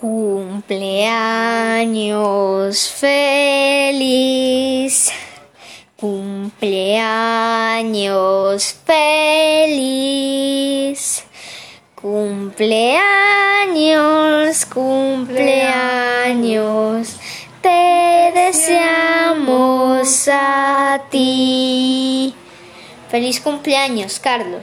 Cumpleaños feliz. Cumpleaños feliz. Cumpleaños, cumpleaños. Te deseamos a ti. Feliz cumpleaños, Carlos.